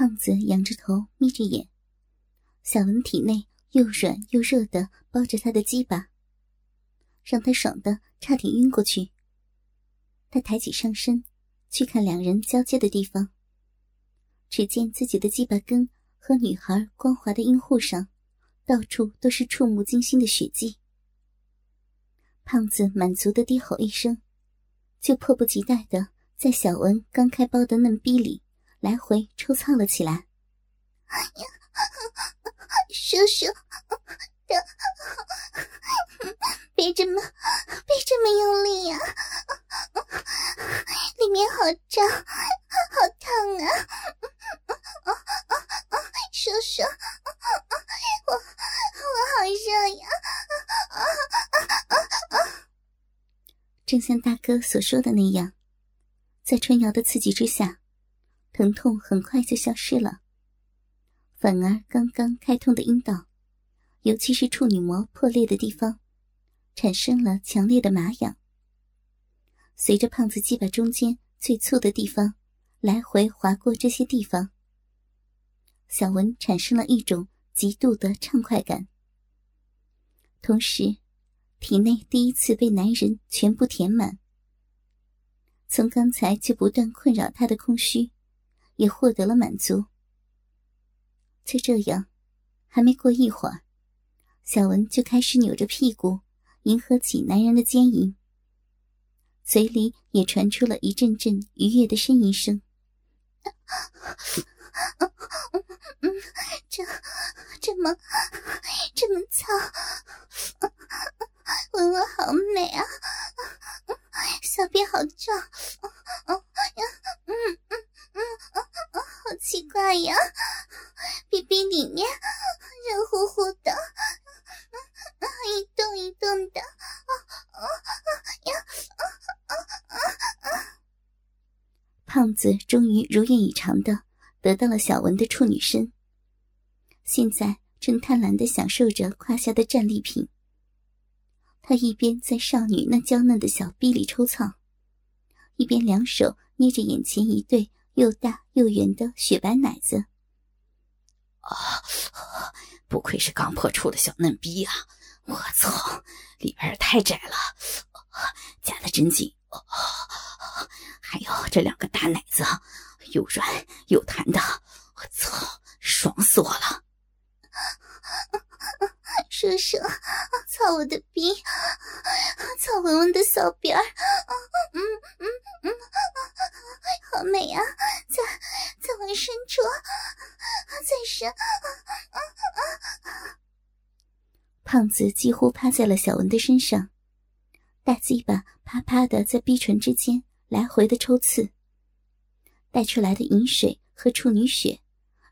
胖子仰着头，眯着眼，小文体内又软又热的包着他的鸡巴，让他爽的差点晕过去。他抬起上身，去看两人交接的地方，只见自己的鸡巴根和女孩光滑的阴户上，到处都是触目惊心的血迹。胖子满足的低吼一声，就迫不及待的在小文刚开包的嫩逼里。来回抽操了起来。哎呀，叔叔，别这么，别这么用力呀！里面好胀，好烫啊！叔叔，我我好热呀！正像大哥所说的那样，在春瑶的刺激之下。疼痛很快就消失了，反而刚刚开通的阴道，尤其是处女膜破裂的地方，产生了强烈的麻痒。随着胖子鸡巴中间最粗的地方来回划过这些地方，小文产生了一种极度的畅快感，同时体内第一次被男人全部填满，从刚才就不断困扰他的空虚。也获得了满足。就这样，还没过一会儿，小文就开始扭着屁股迎合起男人的奸淫，嘴里也传出了一阵阵愉悦的呻吟声。这这么这么操，文文好美啊，小便好胀，嗯嗯嗯。嗯啊啊！好奇怪呀，屁屁里面热乎乎的，一动一动的，啊啊啊！胖子终于如愿以偿的得到了小文的处女身，现在正贪婪的享受着胯下的战利品。他一边在少女那娇嫩的小臂里抽草，一边两手捏着眼前一对。又大又圆的雪白奶子，啊！不愧是刚破处的小嫩逼啊！我操，里边太窄了，夹的真紧。还有这两个大奶子，又软又弹的，我操，爽死我了！叔叔，操我的逼，操文文的小辫儿，嗯嗯嗯，好美啊！再再往深处，再深。胖子几乎趴在了小文的身上，大鸡巴啪啪的在逼唇之间来回的抽刺，带出来的饮水和处女血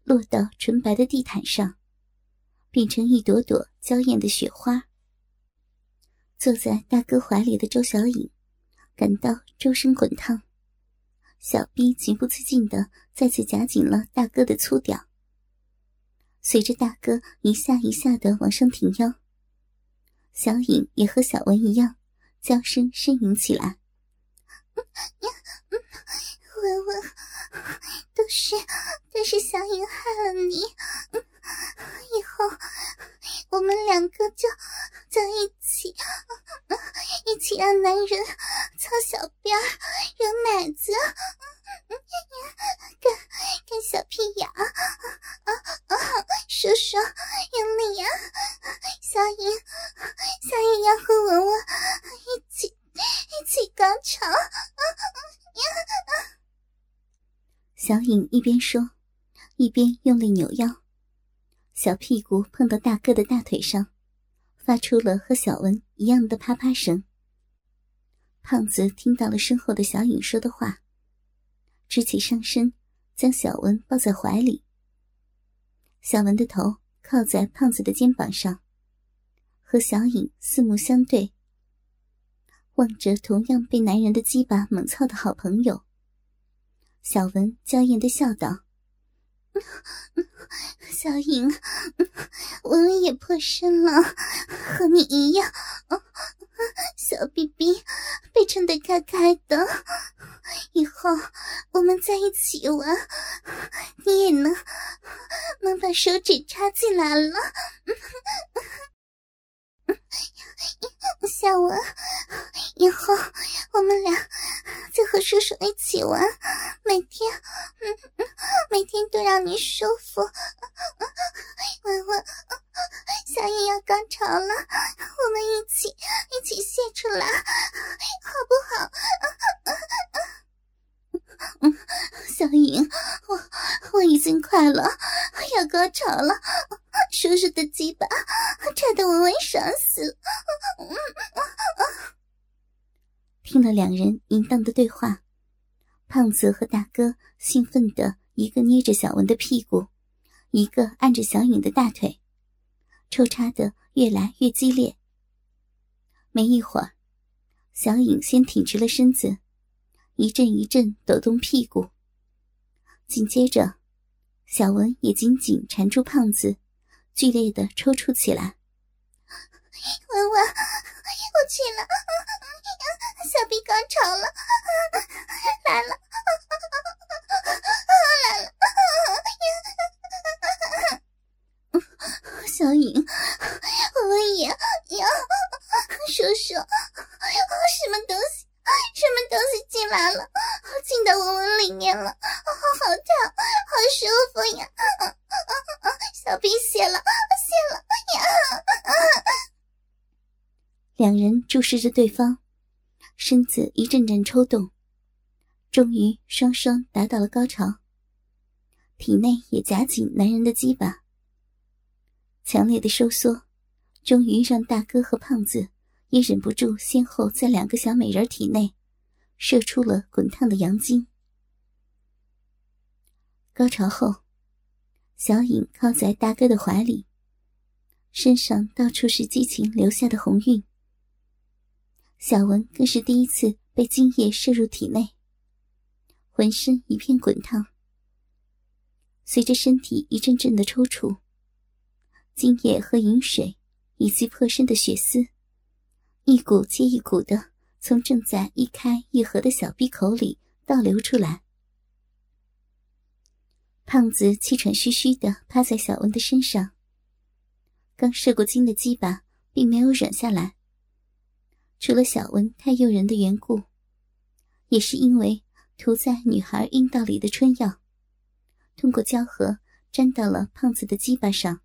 落到纯白的地毯上。变成一朵朵娇艳的雪花。坐在大哥怀里的周小颖，感到周身滚烫，小臂情不自禁的再次夹紧了大哥的粗屌。随着大哥一下一下的往上挺腰，小颖也和小文一样，娇声呻吟起来。文文，都是都是小颖害了你。以后我们两个就在一起，一起让男人操小辫儿、揉奶子、干干小屁眼啊啊啊！叔叔用力呀，小颖，小颖要和文文一起一起高潮。啊呀啊小颖一边说，一边用力扭腰。小屁股碰到大哥的大腿上，发出了和小文一样的啪啪声。胖子听到了身后的小颖说的话，直起上身，将小文抱在怀里。小文的头靠在胖子的肩膀上，和小颖四目相对，望着同样被男人的鸡巴猛操的好朋友。小文娇艳的笑道。小颖，文文也破身了，和你一样，小 BB 被撑得开开的。以后我们在一起玩，你也能能把手指插进来了。小文，以后我们俩就和叔叔一起玩，每天，嗯每天都让你舒服。文文，小颖要高潮了，我们一起一起泄出来，好不好？嗯，小颖，我我已经快了，要高潮了。叔叔的鸡巴差得文文爽死了。听了两人淫荡的对话，胖子和大哥兴奋的一个捏着小文的屁股，一个按着小颖的大腿，抽插的越来越激烈。没一会儿，小颖先挺直了身子，一阵一阵抖动屁股，紧接着，小文也紧紧缠住胖子。剧烈的抽搐起来，文文，我去了，小臂高潮了，来了，来了，小颖，我们也要，叔叔，什么东西，什么东西进来了，进到我们里面了，好好跳，好舒服呀。小兵谢了，谢了呀！两人注视着对方，身子一阵阵抽动，终于双双达到了高潮，体内也夹紧男人的鸡巴。强烈的收缩，终于让大哥和胖子也忍不住先后在两个小美人体内射出了滚烫的阳精。高潮后。小颖靠在大哥的怀里，身上到处是激情留下的红晕。小文更是第一次被精液射入体内，浑身一片滚烫。随着身体一阵阵的抽搐，精液和饮水以及破身的血丝，一股接一股的从正在一开一合的小闭口里倒流出来。胖子气喘吁吁的趴在小文的身上。刚射过精的鸡巴并没有软下来。除了小文太诱人的缘故，也是因为涂在女孩阴道里的春药，通过交合粘到了胖子的鸡巴上。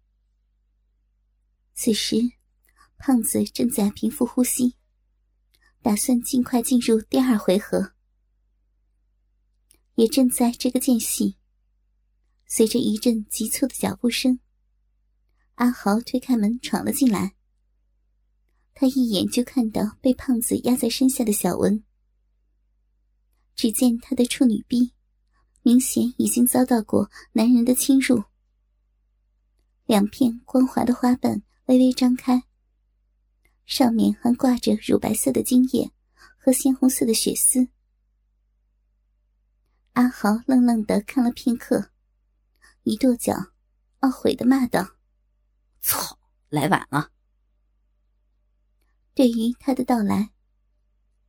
此时，胖子正在平复呼吸，打算尽快进入第二回合。也正在这个间隙。随着一阵急促的脚步声，阿豪推开门闯了进来。他一眼就看到被胖子压在身下的小文。只见他的处女臂，明显已经遭到过男人的侵入。两片光滑的花瓣微微张开，上面还挂着乳白色的精液和鲜红色的血丝。阿豪愣愣的看了片刻。一跺脚，懊悔的骂道：“操，来晚了。”对于他的到来，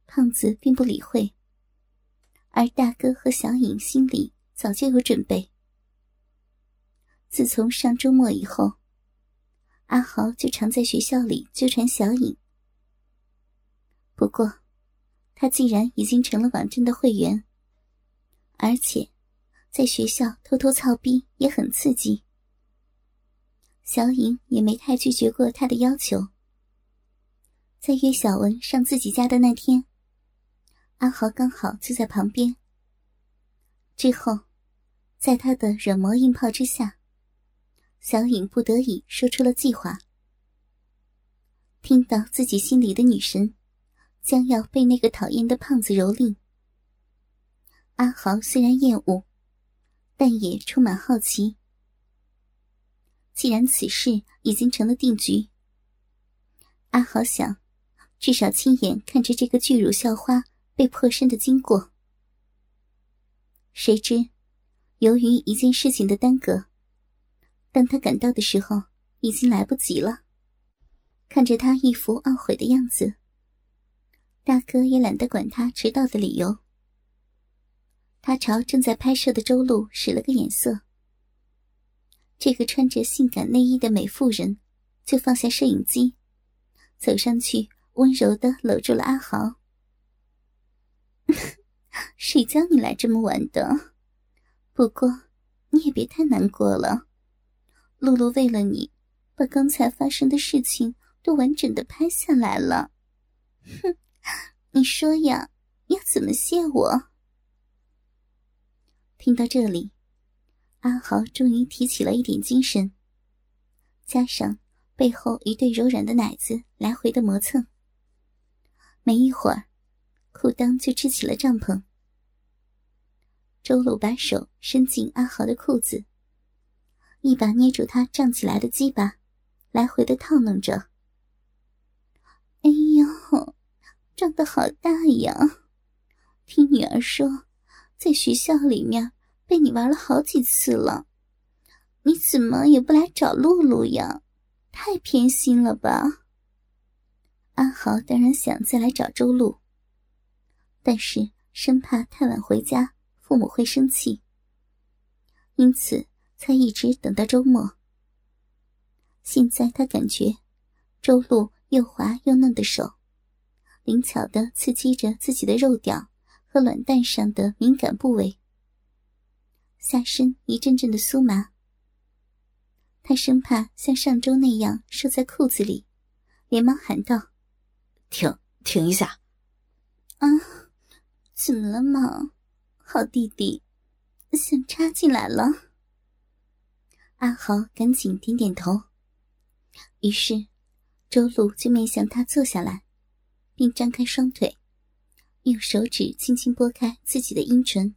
胖子并不理会，而大哥和小颖心里早就有准备。自从上周末以后，阿豪就常在学校里纠缠小颖。不过，他既然已经成了网站的会员，而且……在学校偷偷操逼也很刺激，小颖也没太拒绝过他的要求。在约小文上自己家的那天，阿豪刚好就在旁边。之后，在他的软磨硬泡之下，小颖不得已说出了计划。听到自己心里的女神将要被那个讨厌的胖子蹂躏，阿豪虽然厌恶。但也充满好奇。既然此事已经成了定局，阿豪想，至少亲眼看着这个巨乳校花被破身的经过。谁知，由于一件事情的耽搁，当他赶到的时候，已经来不及了。看着他一副懊悔的样子，大哥也懒得管他迟到的理由。他朝正在拍摄的周路使了个眼色，这个穿着性感内衣的美妇人就放下摄影机，走上去温柔的搂住了阿豪。谁叫你来这么晚的？不过你也别太难过了，露露为了你，把刚才发生的事情都完整的拍下来了。哼，你说呀，要怎么谢我？听到这里，阿豪终于提起了一点精神，加上背后一对柔软的奶子来回的磨蹭，没一会儿，裤裆就支起了帐篷。周露把手伸进阿豪的裤子，一把捏住他胀起来的鸡巴，来回的套弄着。哎呦，胀得好大呀！听女儿说，在学校里面被你玩了好几次了，你怎么也不来找露露呀？太偏心了吧！阿豪当然想再来找周露，但是生怕太晚回家。父母会生气，因此才一直等到周末。现在他感觉周露又滑又嫩的手，灵巧的刺激着自己的肉屌和卵蛋上的敏感部位，下身一阵阵的酥麻。他生怕像上周那样射在裤子里，连忙喊道：“停，停一下！”啊，怎么了嘛？好弟弟，想插进来了。阿豪赶紧点点头。于是，周露就面向他坐下来，并张开双腿，用手指轻轻拨开自己的阴唇，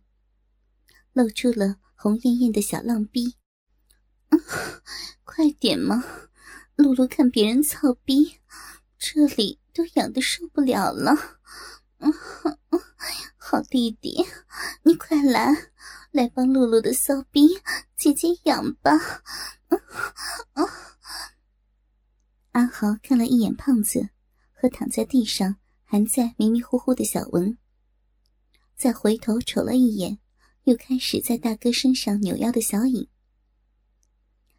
露出了红艳艳的小浪逼。快点嘛，露露看别人操逼，这里都痒的受不了了。嗯好弟弟，你快来，来帮露露的骚逼解解痒吧！嗯阿豪看了一眼胖子和躺在地上还在迷迷糊糊的小文，再回头瞅了一眼又开始在大哥身上扭腰的小影，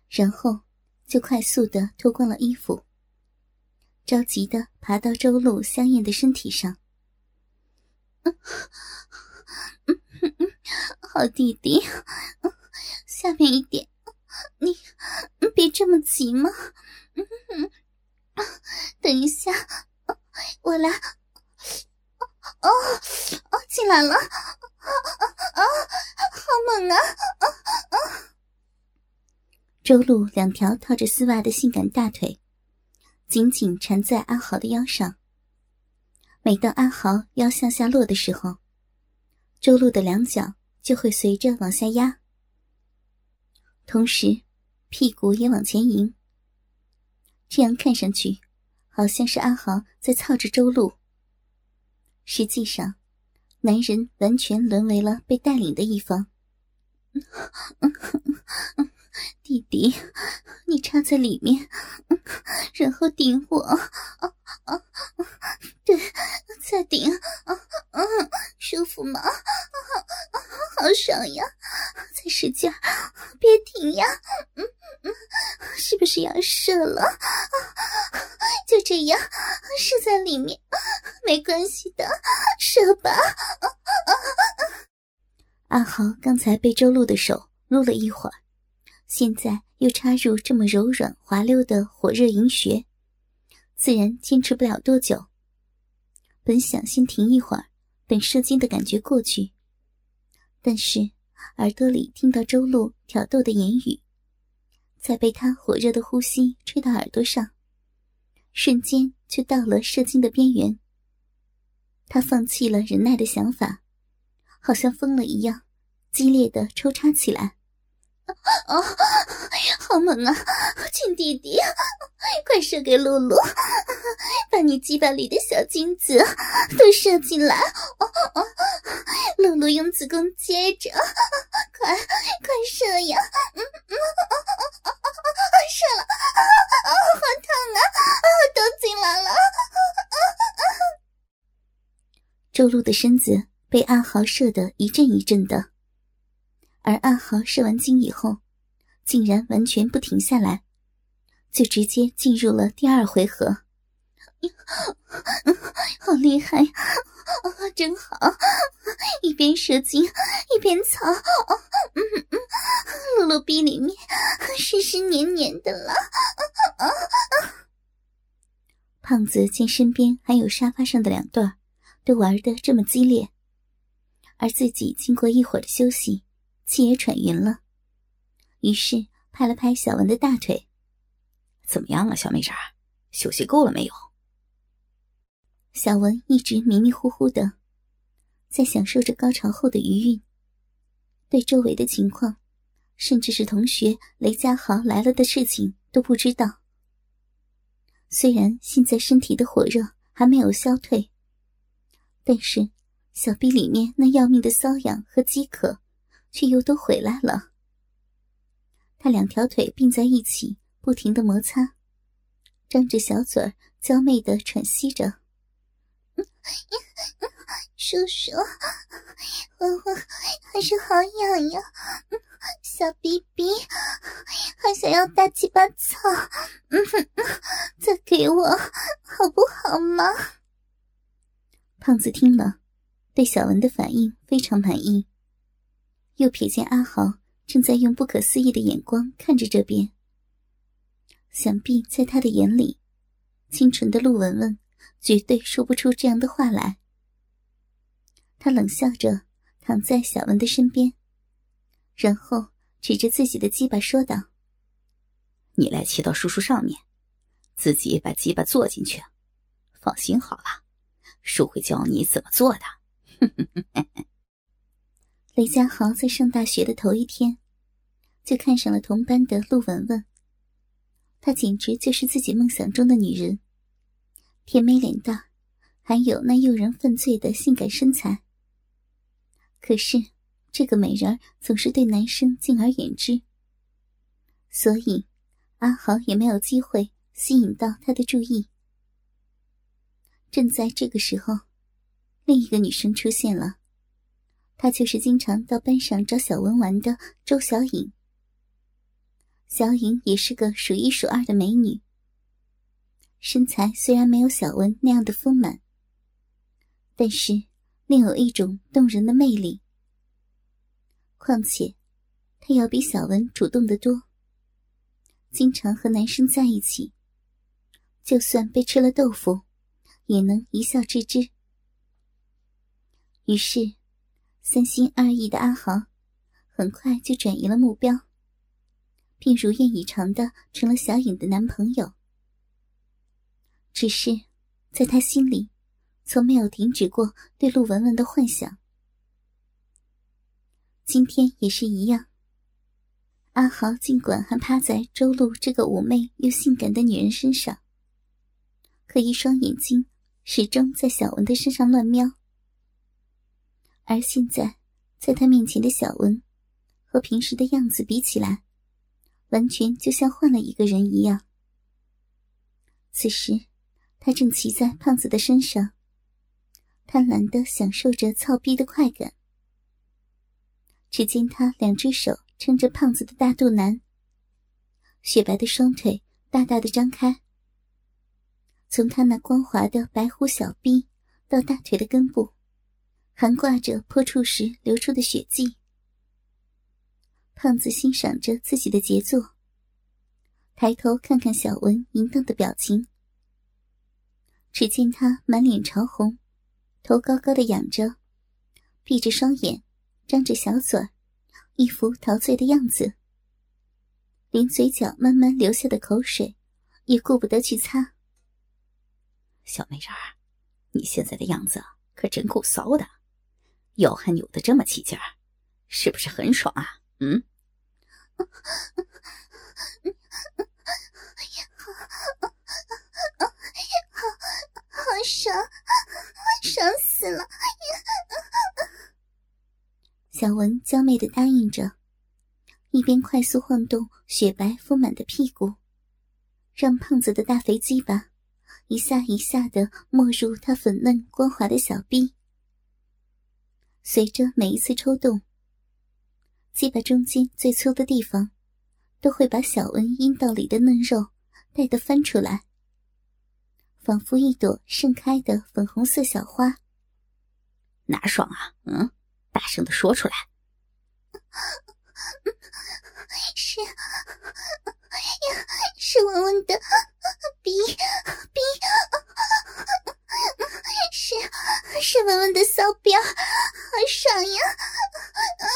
然后就快速的脱光了衣服，着急的爬到周露香艳的身体上。好弟弟，下面一点，你别这么急嘛。等一下，我来。哦哦，进来了！啊，好猛啊！啊啊！周露两条套着丝袜的性感大腿，紧紧缠在阿豪的腰上。每当阿豪腰向下落的时候，周露的两脚就会随着往下压，同时屁股也往前迎。这样看上去，好像是阿豪在操着周露。实际上，男人完全沦为了被带领的一方。弟弟，你插在里面，然后顶我。啊啊对，再顶。啊啊，舒服吗？好爽呀！再使劲，别停呀！嗯嗯，是不是要射了？就这样，射在里面，没关系的，射吧。阿豪刚才被周露的手撸了一会儿。现在又插入这么柔软滑溜的火热银穴，自然坚持不了多久。本想先停一会儿，等射精的感觉过去，但是耳朵里听到周露挑逗的言语，再被他火热的呼吸吹到耳朵上，瞬间就到了射精的边缘。他放弃了忍耐的想法，好像疯了一样，激烈的抽插起来。哦，好猛啊！亲弟弟，快射给露露，把你鸡巴里的小精子都射进来。哦哦，露露用子宫接着，快快射呀！嗯嗯，射了，啊好烫啊！都进来了。周露的身子被阿豪射得一阵一阵的。而阿豪射完精以后，竟然完全不停下来，就直接进入了第二回合。好厉害呀！真好，一边射精一边操，嗯嗯，露露逼里面湿湿黏黏的了。胖子见身边还有沙发上的两对都玩的这么激烈，而自己经过一会儿的休息，气也喘匀了，于是拍了拍小文的大腿：“怎么样啊，小妹子，休息够了没有？”小文一直迷迷糊糊的，在享受着高潮后的余韵，对周围的情况，甚至是同学雷家豪来了的事情都不知道。虽然现在身体的火热还没有消退，但是小臂里面那要命的瘙痒和饥渴，却又都回来了。他两条腿并在一起，不停的摩擦，张着小嘴儿，娇媚的喘息着。叔叔，我我还是好痒呀，小 BB 还想要大鸡巴操，嗯，再给我好不好嘛？胖子听了，对小文的反应非常满意，又瞥见阿豪正在用不可思议的眼光看着这边，想必在他的眼里，清纯的陆文文。绝对说不出这样的话来。他冷笑着躺在小文的身边，然后指着自己的鸡巴说道：“你来骑到叔叔上面，自己把鸡巴坐进去。放心好了，叔会教你怎么做的。”哼哼哼雷家豪在上大学的头一天，就看上了同班的陆文文。她简直就是自己梦想中的女人。甜美脸蛋，还有那诱人犯罪的性感身材。可是，这个美人总是对男生敬而远之，所以阿豪也没有机会吸引到她的注意。正在这个时候，另一个女生出现了，她就是经常到班上找小文玩的周小颖。小颖也是个数一数二的美女。身材虽然没有小文那样的丰满，但是另有一种动人的魅力。况且，她要比小文主动得多，经常和男生在一起，就算被吃了豆腐，也能一笑置之。于是，三心二意的阿豪很快就转移了目标，并如愿以偿的成了小影的男朋友。只是，在他心里，从没有停止过对陆文文的幻想。今天也是一样。阿豪尽管还趴在周露这个妩媚又性感的女人身上，可一双眼睛始终在小文的身上乱瞄。而现在，在他面前的小文，和平时的样子比起来，完全就像换了一个人一样。此时。他正骑在胖子的身上，贪婪的享受着操逼的快感。只见他两只手撑着胖子的大肚腩，雪白的双腿大大的张开。从他那光滑的白虎小臂到大腿的根部，还挂着破处时流出的血迹。胖子欣赏着自己的杰作，抬头看看小文淫荡的表情。只见他满脸潮红，头高高的仰着，闭着双眼，张着小嘴，一副陶醉的样子。连嘴角慢慢流下的口水，也顾不得去擦。小美人儿，你现在的样子可真够骚的，腰还扭得这么起劲儿，是不是很爽啊？嗯。好爽，爽死了！小文娇媚的答应着，一边快速晃动雪白丰满的屁股，让胖子的大肥鸡巴一下一下的没入他粉嫩光滑的小臂。随着每一次抽动，鸡巴中间最粗的地方都会把小恩阴道里的嫩肉带得翻出来，仿佛一朵盛开的粉红色小花。哪爽啊？嗯，大声的说出来。是，是文文的逼逼，是是文文的骚标，好爽呀！啊